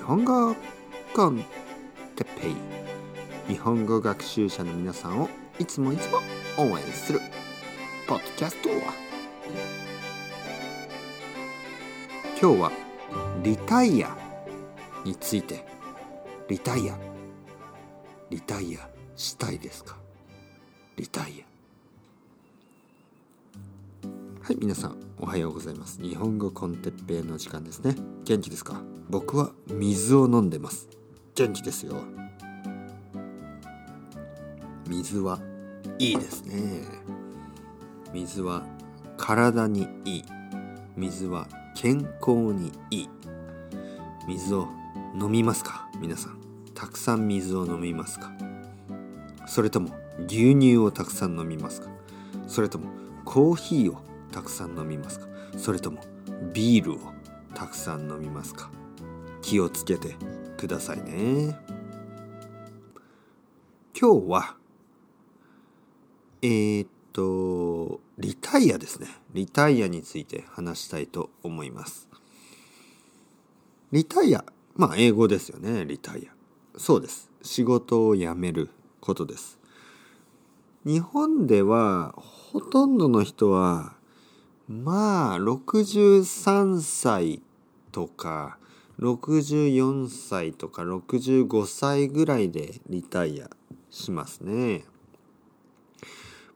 日本語コンテペイ。日本語学習者の皆さんをいつもいつも応援する。ポッドキャスト今日はリタイアについて。リタイア。リタイアしたいですか？リタイア。はい皆さんおはようございます。日本語コンテッペイの時間ですね。元気ですか？僕は水を飲んでます。元気ですよ。水はいいですね。水は体にいい。水は健康にいい。水を飲みますか？皆さんたくさん水を飲みますか？それとも牛乳をたくさん飲みますか？それともコーヒーをたくさん飲みますか？それともビールをたくさん飲みますか？気をつけてくださいね。今日はえー、っとリタイアですね。リタイアについて話したいと思います。リタイアまあ英語ですよね。リタイア。そうです。仕事を辞めることです。日本ではほとんどの人はまあ63歳とか64歳とか65歳ぐらいでリタイアしますね。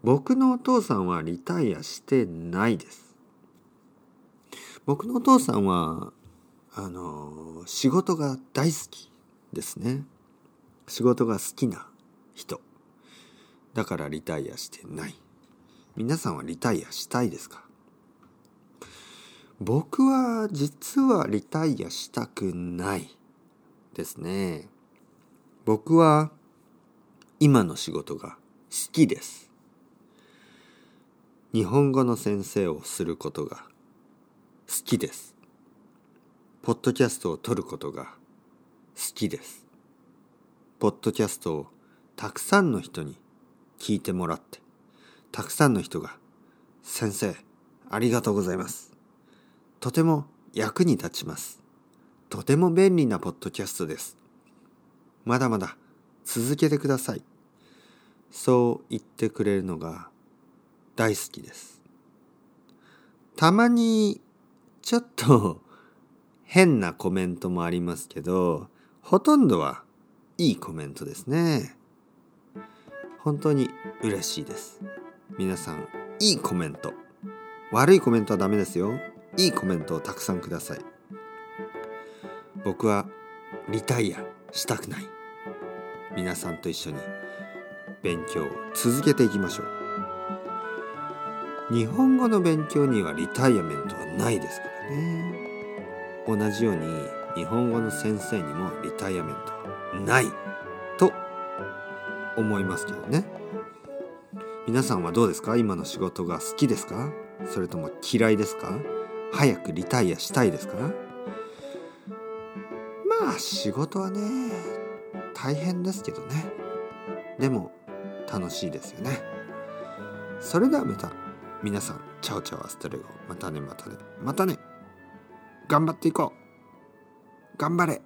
僕のお父さんはリタイアしてないです。僕のお父さんはあの仕事が大好きですね。仕事が好きな人。だからリタイアしてない。皆さんはリタイアしたいですか？僕は実はリタイアしたくないですね。僕は今の仕事が好きです。日本語の先生をすることが好きです。ポッドキャストを撮ることが好きです。ポッドキャストをたくさんの人に聞いてもらって、たくさんの人が先生ありがとうございます。とても役に立ちます。とても便利なポッドキャストです。まだまだ続けてください。そう言ってくれるのが大好きです。たまにちょっと変なコメントもありますけど、ほとんどはいいコメントですね。本当に嬉しいです。皆さん、いいコメント。悪いコメントはダメですよ。いいコメントをたくさんください。僕はリタイアしたくない。皆さんと一緒に勉強を続けていきましょう。日本語の勉強にはリタイアメントはないですからね。同じように日本語の先生にもリタイアメントはないと思いますけどね。皆さんはどうですか？今の仕事が好きですか？それとも嫌いですか？早くリタイアしたいですか？まあ仕事はね大変ですけどね。でも楽しいですよね。それではまた皆さんチャオチャオアストレゴまたねまたねまたね。頑張っていこう。頑張れ。